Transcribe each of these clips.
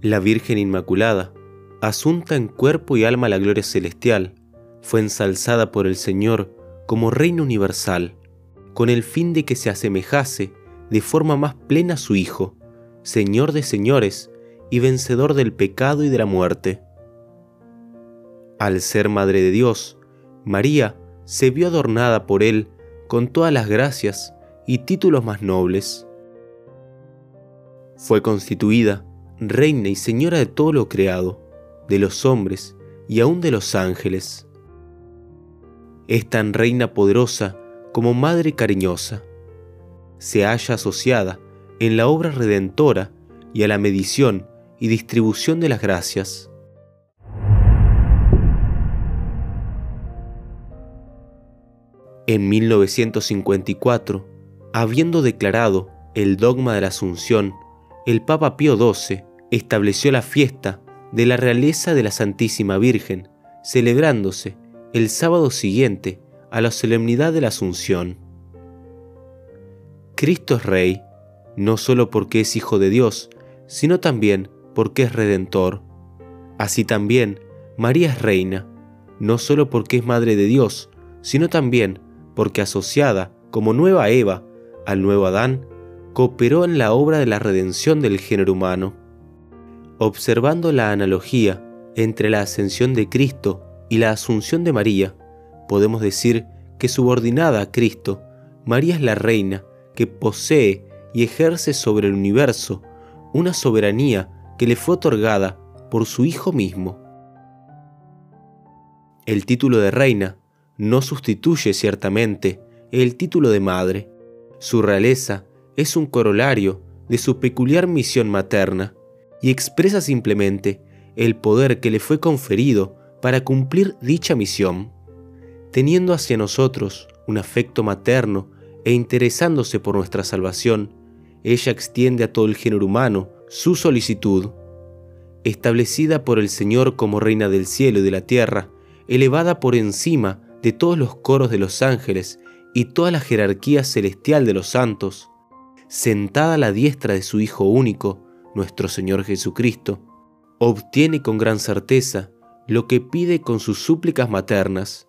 La Virgen Inmaculada, asunta en cuerpo y alma la gloria celestial, fue ensalzada por el Señor como Reina Universal, con el fin de que se asemejase de forma más plena a su Hijo, Señor de señores y vencedor del pecado y de la muerte. Al ser Madre de Dios, María se vio adornada por Él con todas las gracias y títulos más nobles. Fue constituida reina y señora de todo lo creado, de los hombres y aún de los ángeles. Es tan reina poderosa como madre cariñosa. Se halla asociada en la obra redentora y a la medición y distribución de las gracias. En 1954, habiendo declarado el dogma de la Asunción, el Papa Pío XII estableció la fiesta de la realeza de la Santísima Virgen, celebrándose el sábado siguiente a la solemnidad de la Asunción. Cristo es Rey, no solo porque es Hijo de Dios, sino también porque es Redentor. Así también, María es Reina, no solo porque es Madre de Dios, sino también porque asociada como nueva Eva al nuevo Adán, cooperó en la obra de la redención del género humano. Observando la analogía entre la ascensión de Cristo y la asunción de María, podemos decir que subordinada a Cristo, María es la reina que posee y ejerce sobre el universo una soberanía que le fue otorgada por su Hijo mismo. El título de reina no sustituye ciertamente el título de madre. Su realeza es un corolario de su peculiar misión materna y expresa simplemente el poder que le fue conferido para cumplir dicha misión, teniendo hacia nosotros un afecto materno e interesándose por nuestra salvación, ella extiende a todo el género humano su solicitud. Establecida por el Señor como Reina del cielo y de la tierra, elevada por encima de todos los coros de los ángeles y toda la jerarquía celestial de los santos, sentada a la diestra de su Hijo único, nuestro Señor Jesucristo, obtiene con gran certeza lo que pide con sus súplicas maternas,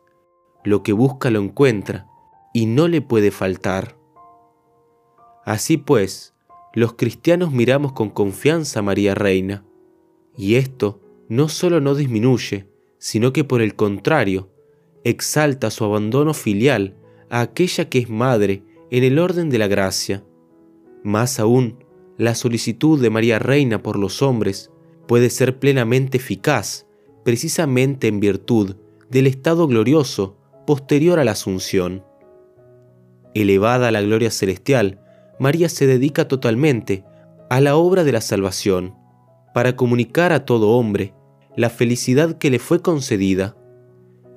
lo que busca lo encuentra y no le puede faltar. Así pues, los cristianos miramos con confianza a María Reina, y esto no solo no disminuye, sino que por el contrario, exalta su abandono filial a aquella que es madre en el orden de la gracia. Más aún, la solicitud de María Reina por los hombres puede ser plenamente eficaz precisamente en virtud del estado glorioso posterior a la Asunción. Elevada a la gloria celestial, María se dedica totalmente a la obra de la salvación, para comunicar a todo hombre la felicidad que le fue concedida.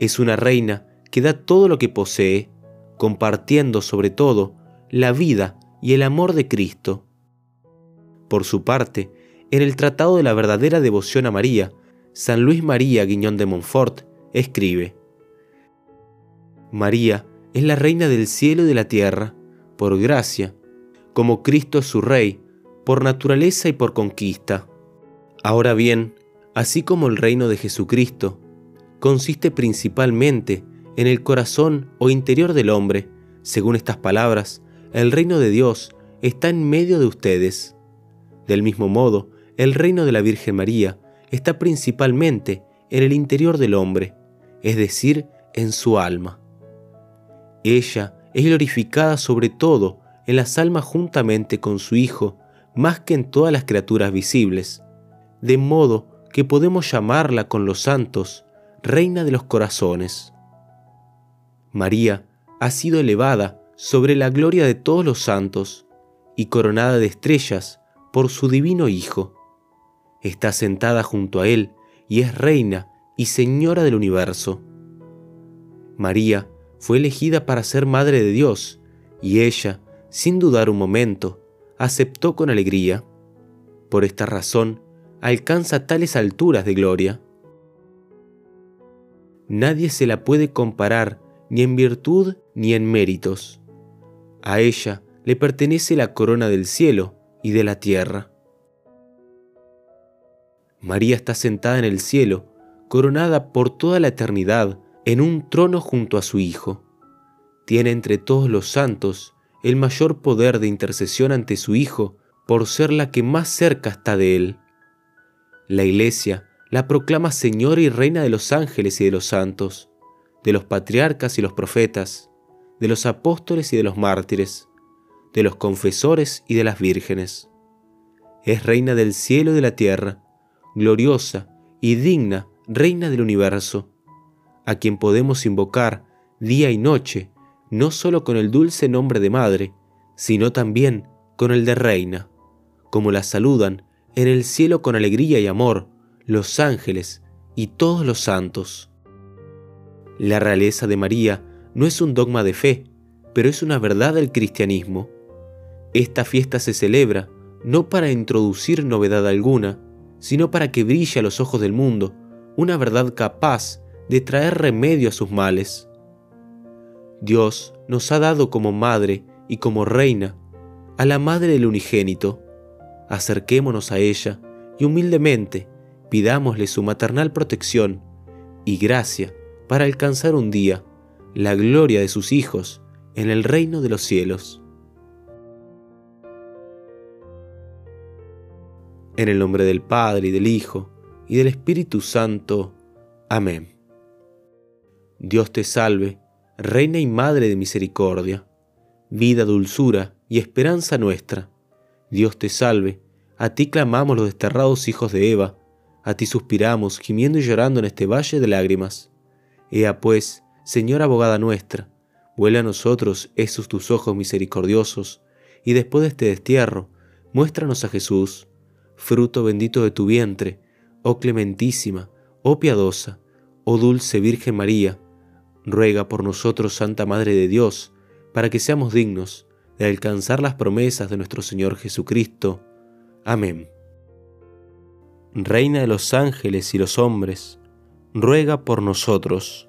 Es una reina que da todo lo que posee, compartiendo sobre todo la vida y el amor de Cristo. Por su parte, en el Tratado de la verdadera devoción a María, San Luis María Guiñón de Montfort escribe, María es la reina del cielo y de la tierra, por gracia, como Cristo es su rey, por naturaleza y por conquista. Ahora bien, así como el reino de Jesucristo consiste principalmente en el corazón o interior del hombre, según estas palabras, el reino de Dios está en medio de ustedes. Del mismo modo, el reino de la Virgen María está principalmente en el interior del hombre, es decir, en su alma. Ella es glorificada sobre todo en las almas juntamente con su Hijo, más que en todas las criaturas visibles, de modo que podemos llamarla con los santos Reina de los Corazones. María ha sido elevada sobre la gloria de todos los santos y coronada de estrellas por su divino Hijo. Está sentada junto a Él y es reina y señora del universo. María fue elegida para ser Madre de Dios y ella, sin dudar un momento, aceptó con alegría. Por esta razón, alcanza tales alturas de gloria. Nadie se la puede comparar ni en virtud ni en méritos. A ella le pertenece la corona del cielo y de la tierra. María está sentada en el cielo, coronada por toda la eternidad, en un trono junto a su Hijo. Tiene entre todos los santos el mayor poder de intercesión ante su Hijo por ser la que más cerca está de Él. La Iglesia la proclama Señora y Reina de los ángeles y de los santos, de los patriarcas y los profetas, de los apóstoles y de los mártires, de los confesores y de las vírgenes. Es Reina del cielo y de la tierra, gloriosa y digna Reina del universo, a quien podemos invocar día y noche, no solo con el dulce nombre de Madre, sino también con el de Reina, como la saludan en el cielo con alegría y amor los ángeles y todos los santos. La realeza de María no es un dogma de fe, pero es una verdad del cristianismo. Esta fiesta se celebra no para introducir novedad alguna, sino para que brille a los ojos del mundo una verdad capaz de traer remedio a sus males. Dios nos ha dado como madre y como reina a la madre del unigénito. Acerquémonos a ella y humildemente pidámosle su maternal protección y gracia para alcanzar un día la gloria de sus hijos en el reino de los cielos. En el nombre del Padre y del Hijo y del Espíritu Santo. Amén. Dios te salve, Reina y Madre de Misericordia, vida, dulzura y esperanza nuestra. Dios te salve, a ti clamamos los desterrados hijos de Eva, a ti suspiramos, gimiendo y llorando en este valle de lágrimas. Ea pues, Señora abogada nuestra, vuela a nosotros esos tus ojos misericordiosos, y después de este destierro, muéstranos a Jesús, fruto bendito de tu vientre, oh clementísima, oh piadosa, oh dulce Virgen María, ruega por nosotros, Santa Madre de Dios, para que seamos dignos de alcanzar las promesas de nuestro Señor Jesucristo. Amén. Reina de los ángeles y los hombres, ruega por nosotros.